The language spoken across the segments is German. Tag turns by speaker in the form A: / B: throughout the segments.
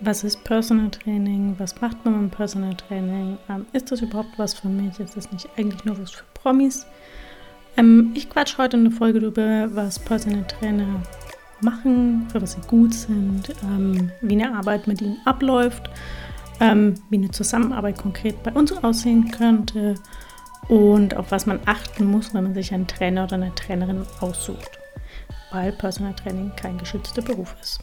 A: Was ist Personal Training? Was macht man mit Personal Training? Ähm, ist das überhaupt was für mich? Ist das nicht eigentlich nur was für Promis? Ähm, ich quatsch heute eine Folge darüber, was Personal Trainer machen, für was sie gut sind, ähm, wie eine Arbeit mit ihnen abläuft, ähm, wie eine Zusammenarbeit konkret bei uns aussehen könnte und auf was man achten muss, wenn man sich einen Trainer oder eine Trainerin aussucht, weil Personal Training kein geschützter Beruf ist.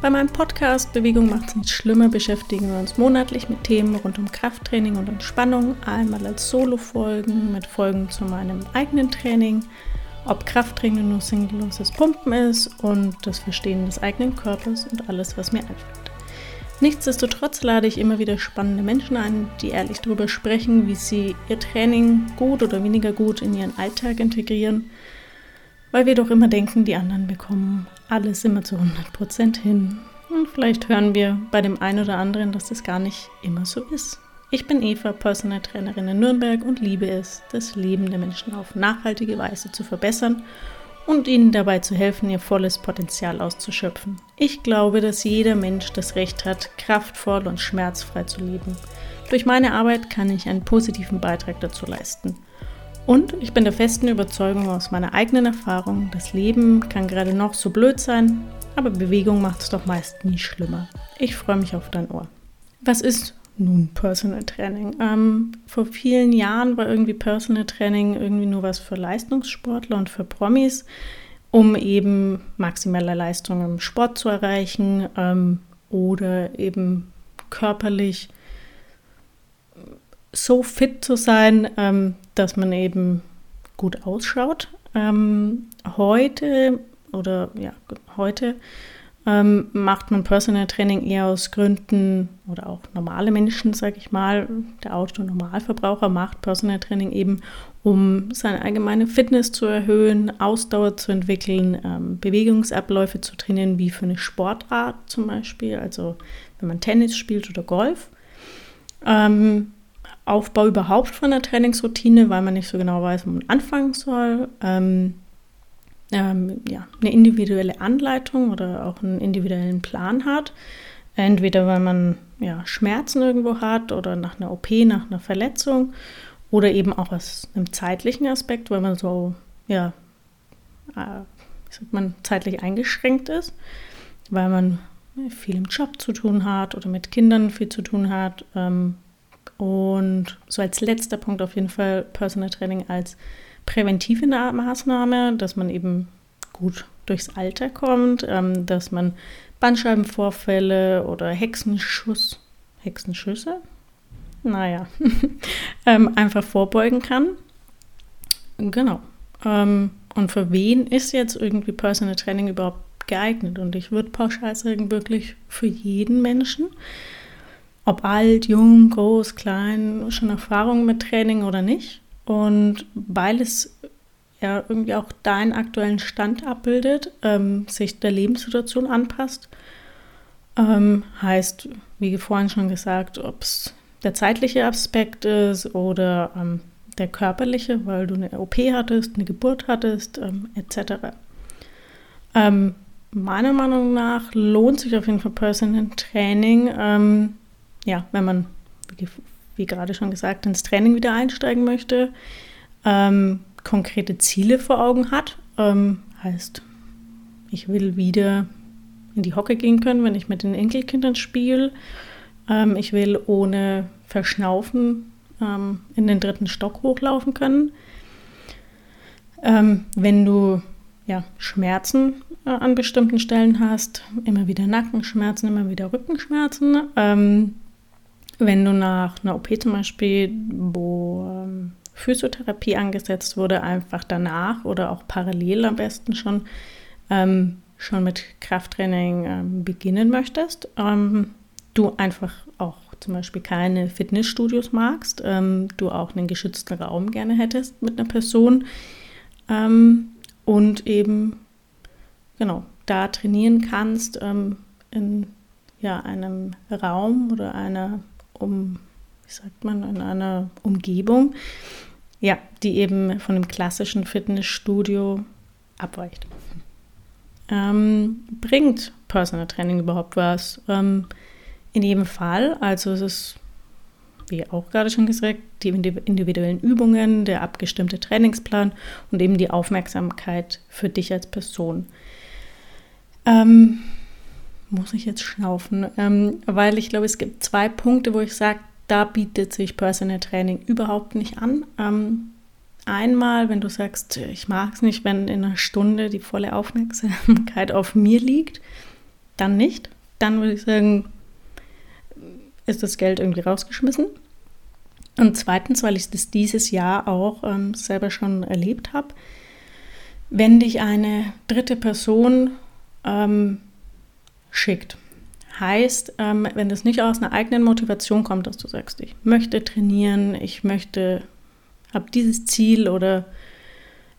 A: Bei meinem Podcast Bewegung macht es nicht schlimmer beschäftigen wir uns monatlich mit Themen rund um Krafttraining und Entspannung, einmal als Solo-Folgen mit Folgen zu meinem eigenen Training, ob Krafttraining nur sinnloses Pumpen ist und das Verstehen des eigenen Körpers und alles, was mir einfällt. Nichtsdestotrotz lade ich immer wieder spannende Menschen ein, die ehrlich darüber sprechen, wie sie ihr Training gut oder weniger gut in ihren Alltag integrieren weil wir doch immer denken, die anderen bekommen alles immer zu 100% hin. Und vielleicht hören wir bei dem einen oder anderen, dass das gar nicht immer so ist. Ich bin Eva, Personal Trainerin in Nürnberg und liebe es, das Leben der Menschen auf nachhaltige Weise zu verbessern und ihnen dabei zu helfen, ihr volles Potenzial auszuschöpfen. Ich glaube, dass jeder Mensch das Recht hat, kraftvoll und schmerzfrei zu leben. Durch meine Arbeit kann ich einen positiven Beitrag dazu leisten. Und ich bin der festen Überzeugung aus meiner eigenen Erfahrung, das Leben kann gerade noch so blöd sein, aber Bewegung macht es doch meist nie schlimmer. Ich freue mich auf dein Ohr. Was ist nun Personal Training? Ähm, vor vielen Jahren war irgendwie Personal Training irgendwie nur was für Leistungssportler und für Promis, um eben maximale Leistung im Sport zu erreichen ähm, oder eben körperlich so fit zu sein, ähm, dass man eben gut ausschaut. Ähm, heute oder ja, heute ähm, macht man Personal Training eher aus Gründen oder auch normale Menschen, sage ich mal, der Autonormalverbraucher macht Personal Training eben, um seine allgemeine Fitness zu erhöhen, Ausdauer zu entwickeln, ähm, Bewegungsabläufe zu trainieren, wie für eine Sportart zum Beispiel, also wenn man Tennis spielt oder Golf. Ähm, Aufbau überhaupt von der Trainingsroutine, weil man nicht so genau weiß, wo man anfangen soll. Ähm, ähm, ja, eine individuelle Anleitung oder auch einen individuellen Plan hat. Entweder weil man ja, Schmerzen irgendwo hat oder nach einer OP, nach einer Verletzung oder eben auch aus einem zeitlichen Aspekt, weil man so, ja, äh, sagt man, zeitlich eingeschränkt ist, weil man viel im Job zu tun hat oder mit Kindern viel zu tun hat. Ähm, und so als letzter Punkt auf jeden Fall Personal Training als präventive Maßnahme, dass man eben gut durchs Alter kommt, ähm, dass man Bandscheibenvorfälle oder Hexenschuss, Hexenschüsse, naja, ähm, einfach vorbeugen kann. Genau. Ähm, und für wen ist jetzt irgendwie Personal Training überhaupt geeignet? Und ich würde pauschal sagen, wirklich für jeden Menschen ob alt, jung, groß, klein, schon Erfahrung mit Training oder nicht. Und weil es ja irgendwie auch deinen aktuellen Stand abbildet, ähm, sich der Lebenssituation anpasst, ähm, heißt, wie vorhin schon gesagt, ob es der zeitliche Aspekt ist oder ähm, der körperliche, weil du eine OP hattest, eine Geburt hattest, ähm, etc. Ähm, meiner Meinung nach lohnt sich auf jeden Fall Personal Training, ähm, ja, wenn man, wie, wie, gerade schon gesagt, ins Training wieder einsteigen möchte, ähm, konkrete Ziele vor Augen hat. Ähm, heißt, ich will wieder in die Hocke gehen können, wenn ich mit den Enkelkindern spiele. Ähm, ich will ohne Verschnaufen ähm, in den dritten Stock hochlaufen können. Ähm, wenn du ja, Schmerzen äh, an bestimmten Stellen hast, immer wieder Nackenschmerzen, immer wieder Rückenschmerzen, ähm, wenn du nach einer OP zum Beispiel, wo ähm, Physiotherapie angesetzt wurde, einfach danach oder auch parallel am besten schon, ähm, schon mit Krafttraining ähm, beginnen möchtest, ähm, du einfach auch zum Beispiel keine Fitnessstudios magst, ähm, du auch einen geschützten Raum gerne hättest mit einer Person ähm, und eben genau da trainieren kannst in ja, einem Raum oder einer um, wie sagt man, in einer Umgebung, ja, die eben von dem klassischen Fitnessstudio abweicht. Ähm, bringt Personal Training überhaupt was? Ähm, in jedem Fall, also es ist, wie auch gerade schon gesagt, die individuellen Übungen, der abgestimmte Trainingsplan und eben die Aufmerksamkeit für dich als Person. Ähm, muss ich jetzt schnaufen, ähm, weil ich glaube, es gibt zwei Punkte, wo ich sage, da bietet sich Personal Training überhaupt nicht an. Ähm, einmal, wenn du sagst, ich mag es nicht, wenn in einer Stunde die volle Aufmerksamkeit auf mir liegt, dann nicht. Dann würde ich sagen, ist das Geld irgendwie rausgeschmissen. Und zweitens, weil ich das dieses Jahr auch ähm, selber schon erlebt habe, wenn dich eine dritte Person ähm, schickt. Heißt, ähm, wenn das nicht aus einer eigenen Motivation kommt, dass du sagst, ich möchte trainieren, ich möchte, habe dieses Ziel oder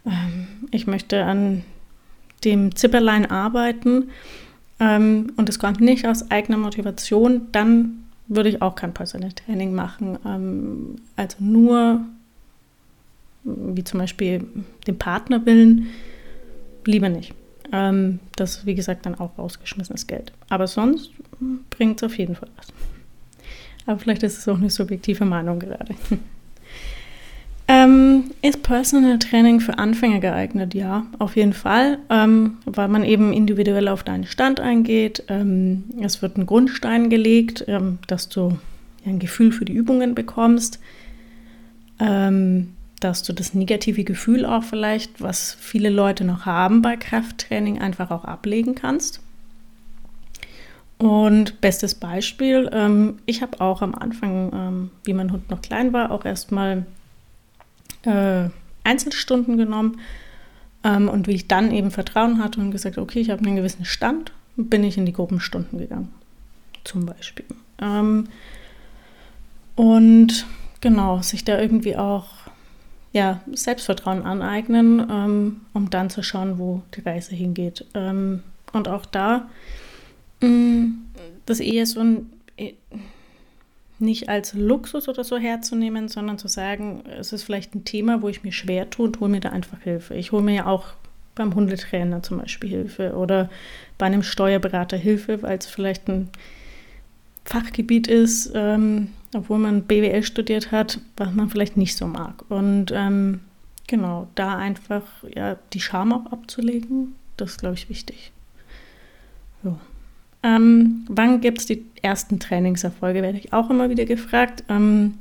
A: ähm, ich möchte an dem Zipperlein arbeiten ähm, und es kommt nicht aus eigener Motivation, dann würde ich auch kein Personal Training machen. Ähm, also nur, wie zum Beispiel den Partner willen, lieber nicht. Ähm, das, wie gesagt, dann auch rausgeschmissenes Geld. Aber sonst bringt es auf jeden Fall was. Aber vielleicht ist es auch eine subjektive Meinung gerade. ähm, ist Personal Training für Anfänger geeignet? Ja, auf jeden Fall, ähm, weil man eben individuell auf deinen Stand eingeht. Ähm, es wird ein Grundstein gelegt, ähm, dass du ein Gefühl für die Übungen bekommst. Ähm, dass du das negative Gefühl auch vielleicht, was viele Leute noch haben bei Krafttraining, einfach auch ablegen kannst. Und bestes Beispiel, ähm, ich habe auch am Anfang, ähm, wie mein Hund noch klein war, auch erstmal äh, Einzelstunden genommen. Ähm, und wie ich dann eben Vertrauen hatte und gesagt, okay, ich habe einen gewissen Stand, bin ich in die Gruppenstunden gegangen. Zum Beispiel. Ähm, und genau, sich da irgendwie auch ja, Selbstvertrauen aneignen, ähm, um dann zu schauen, wo die Reise hingeht. Ähm, und auch da mh, mm, das eher so ein, äh, nicht als Luxus oder so herzunehmen, sondern zu sagen, es ist vielleicht ein Thema, wo ich mir schwer tue und hole mir da einfach Hilfe. Ich hole mir ja auch beim Hundetrainer zum Beispiel Hilfe oder bei einem Steuerberater Hilfe, weil es vielleicht ein Fachgebiet ist, ähm, obwohl man BWL studiert hat, was man vielleicht nicht so mag. Und ähm, genau, da einfach ja, die Scham auch abzulegen, das ist, glaube ich, wichtig. So. Ähm, wann gibt es die ersten Trainingserfolge, werde ich auch immer wieder gefragt. Ähm,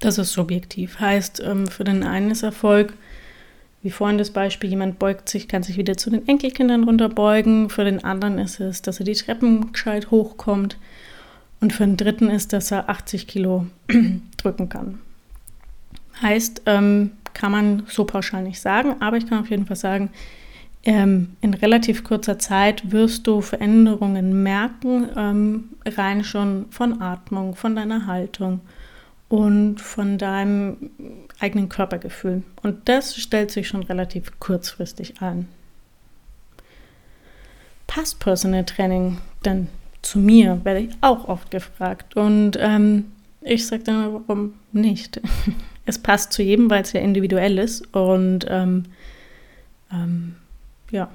A: das ist subjektiv. Heißt, ähm, für den einen ist Erfolg, wie vorhin das Beispiel, jemand beugt sich, kann sich wieder zu den Enkelkindern runterbeugen. Für den anderen ist es, dass er die Treppen gescheit hochkommt. Und für den dritten ist, dass er 80 Kilo drücken kann. Heißt, ähm, kann man so pauschal nicht sagen, aber ich kann auf jeden Fall sagen, ähm, in relativ kurzer Zeit wirst du Veränderungen merken, ähm, rein schon von Atmung, von deiner Haltung und von deinem eigenen Körpergefühl. Und das stellt sich schon relativ kurzfristig an. Passt Personal Training denn zu mir, werde ich auch oft gefragt. Und ähm, ich sage dann, warum nicht? es passt zu jedem, weil es ja individuell ist. Und ähm, ähm, ja,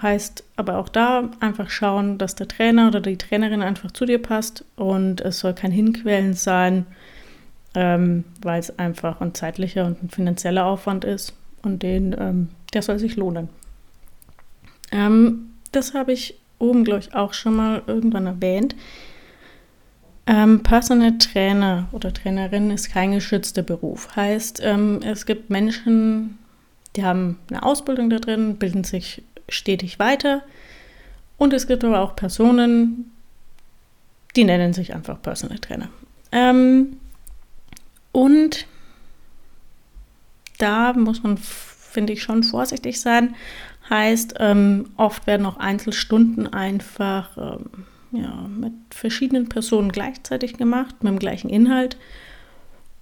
A: heißt aber auch da einfach schauen, dass der Trainer oder die Trainerin einfach zu dir passt. Und es soll kein Hinquellen sein, ähm, weil es einfach ein zeitlicher und ein finanzieller Aufwand ist. Und den, ähm, der soll sich lohnen. Ähm, das habe ich oben, glaube ich, auch schon mal irgendwann erwähnt. Ähm, Personal Trainer oder Trainerin ist kein geschützter Beruf. Heißt, ähm, es gibt Menschen, die haben eine Ausbildung da drin, bilden sich stetig weiter. Und es gibt aber auch Personen, die nennen sich einfach Personal Trainer. Ähm, und da muss man, finde ich, schon vorsichtig sein, Heißt, ähm, oft werden auch Einzelstunden einfach ähm, ja, mit verschiedenen Personen gleichzeitig gemacht, mit dem gleichen Inhalt,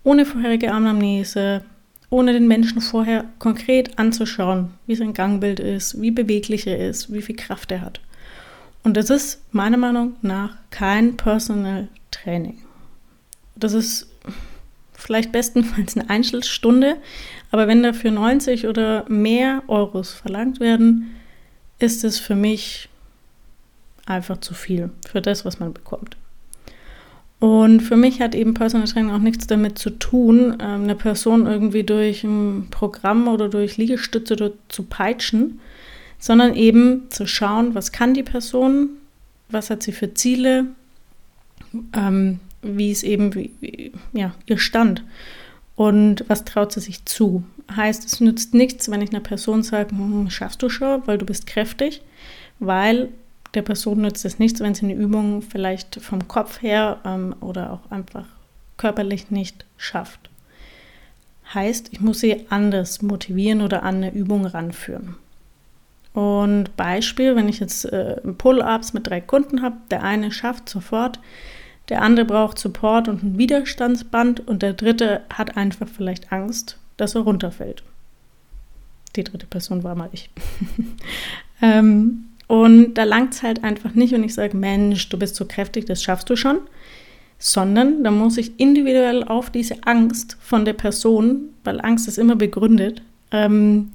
A: ohne vorherige Anamnese, ohne den Menschen vorher konkret anzuschauen, wie sein Gangbild ist, wie beweglich er ist, wie viel Kraft er hat. Und das ist meiner Meinung nach kein Personal Training. Das ist vielleicht bestenfalls eine Einzelstunde, aber wenn dafür 90 oder mehr Euros verlangt werden, ist es für mich einfach zu viel für das, was man bekommt. Und für mich hat eben Personal Training auch nichts damit zu tun, ähm, eine Person irgendwie durch ein Programm oder durch Liegestütze zu peitschen, sondern eben zu schauen, was kann die Person, was hat sie für Ziele, ähm, wie ist eben wie, ja, ihr Stand und was traut sie sich zu. Heißt, es nützt nichts, wenn ich einer Person sage, hm, schaffst du schon, weil du bist kräftig, weil der Person nützt es nichts, wenn sie eine Übung vielleicht vom Kopf her ähm, oder auch einfach körperlich nicht schafft. Heißt, ich muss sie anders motivieren oder an eine Übung ranführen. Und Beispiel, wenn ich jetzt äh, Pull-ups mit drei Kunden habe, der eine schafft sofort, der andere braucht Support und ein Widerstandsband und der dritte hat einfach vielleicht Angst, dass er runterfällt. Die dritte Person war mal ich. ähm, und da langt es halt einfach nicht, wenn ich sage, Mensch, du bist so kräftig, das schaffst du schon, sondern da muss ich individuell auf diese Angst von der Person, weil Angst ist immer begründet, ähm,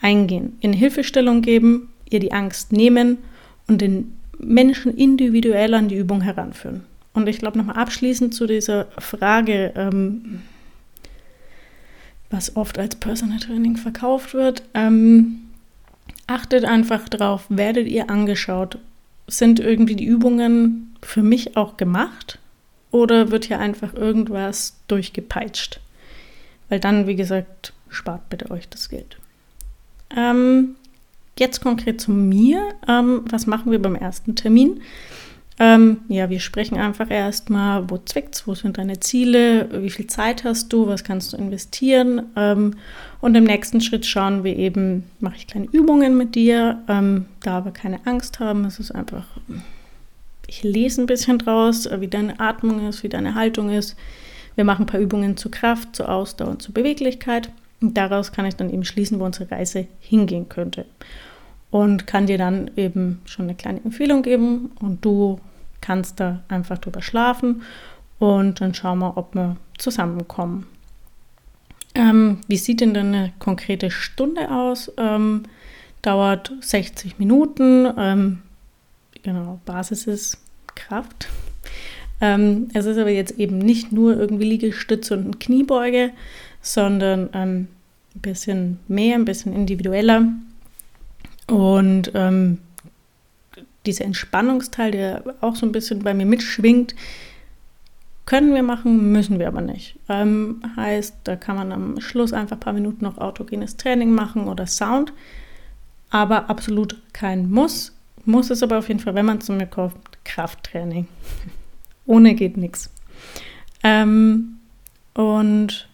A: eingehen, in Hilfestellung geben, ihr die Angst nehmen und den Menschen individuell an die Übung heranführen. Und ich glaube, nochmal abschließend zu dieser Frage, ähm, was oft als Personal Training verkauft wird, ähm, achtet einfach drauf, werdet ihr angeschaut? Sind irgendwie die Übungen für mich auch gemacht? Oder wird hier einfach irgendwas durchgepeitscht? Weil dann, wie gesagt, spart bitte euch das Geld. Ähm, jetzt konkret zu mir. Ähm, was machen wir beim ersten Termin? Ähm, ja, wir sprechen einfach erstmal, wo zwickt's, wo sind deine Ziele, wie viel Zeit hast du, was kannst du investieren. Ähm, und im nächsten Schritt schauen wir eben, mache ich kleine Übungen mit dir, ähm, da aber keine Angst haben. Es ist einfach, ich lese ein bisschen draus, wie deine Atmung ist, wie deine Haltung ist. Wir machen ein paar Übungen zur Kraft, zur Ausdauer und zur Beweglichkeit. Und daraus kann ich dann eben schließen, wo unsere Reise hingehen könnte und kann dir dann eben schon eine kleine Empfehlung geben und du kannst da einfach drüber schlafen und dann schauen wir, ob wir zusammenkommen. Ähm, wie sieht denn eine konkrete Stunde aus? Ähm, dauert 60 Minuten. Ähm, genau, Basis ist Kraft. Ähm, es ist aber jetzt eben nicht nur irgendwie Liegestütze und Kniebeuge, sondern ähm, ein bisschen mehr, ein bisschen individueller. Und ähm, dieser Entspannungsteil, der auch so ein bisschen bei mir mitschwingt, können wir machen, müssen wir aber nicht. Ähm, heißt, da kann man am Schluss einfach ein paar Minuten noch autogenes Training machen oder Sound, aber absolut kein Muss. Muss es aber auf jeden Fall, wenn man zu mir kommt, Krafttraining. Ohne geht nichts. Ähm, und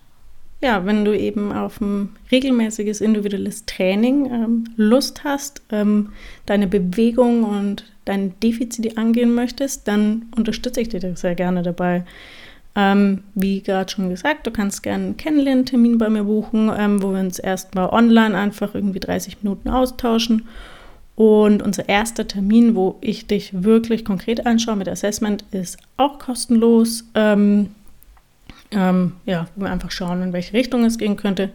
A: ja, wenn du eben auf ein regelmäßiges individuelles Training ähm, Lust hast, ähm, deine Bewegung und dein Defizit angehen möchtest, dann unterstütze ich dich sehr gerne dabei. Ähm, wie gerade schon gesagt, du kannst gerne einen Kennenlerntermin bei mir buchen, ähm, wo wir uns erstmal online einfach irgendwie 30 Minuten austauschen. Und unser erster Termin, wo ich dich wirklich konkret anschaue mit Assessment, ist auch kostenlos. Ähm, ähm, ja, wo wir einfach schauen, in welche Richtung es gehen könnte.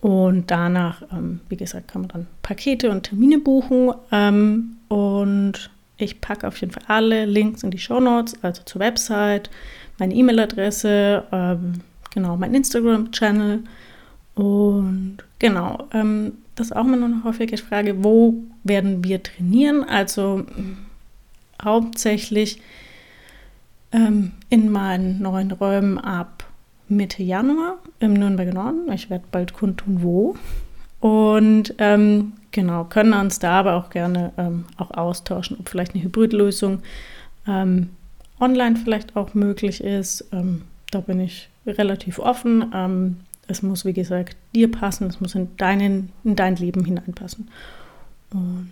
A: Und danach, ähm, wie gesagt, kann man dann Pakete und Termine buchen. Ähm, und ich packe auf jeden Fall alle Links in die Show Notes, also zur Website, meine E-Mail-Adresse, ähm, genau, mein Instagram-Channel. Und genau, ähm, das ist auch immer noch eine häufige Frage, wo werden wir trainieren? Also hauptsächlich ähm, in meinen neuen Räumen ab Mitte Januar im Nürnberger Norden. Ich werde bald kundtun, wo. Und ähm, genau, können uns da aber auch gerne ähm, auch austauschen, ob vielleicht eine Hybridlösung ähm, online vielleicht auch möglich ist. Ähm, da bin ich relativ offen. Ähm, es muss, wie gesagt, dir passen, es muss in, deinen, in dein Leben hineinpassen. Und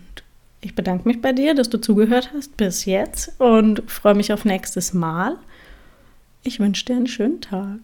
A: ich bedanke mich bei dir, dass du zugehört hast bis jetzt und freue mich auf nächstes Mal. Ich wünsche dir einen schönen Tag.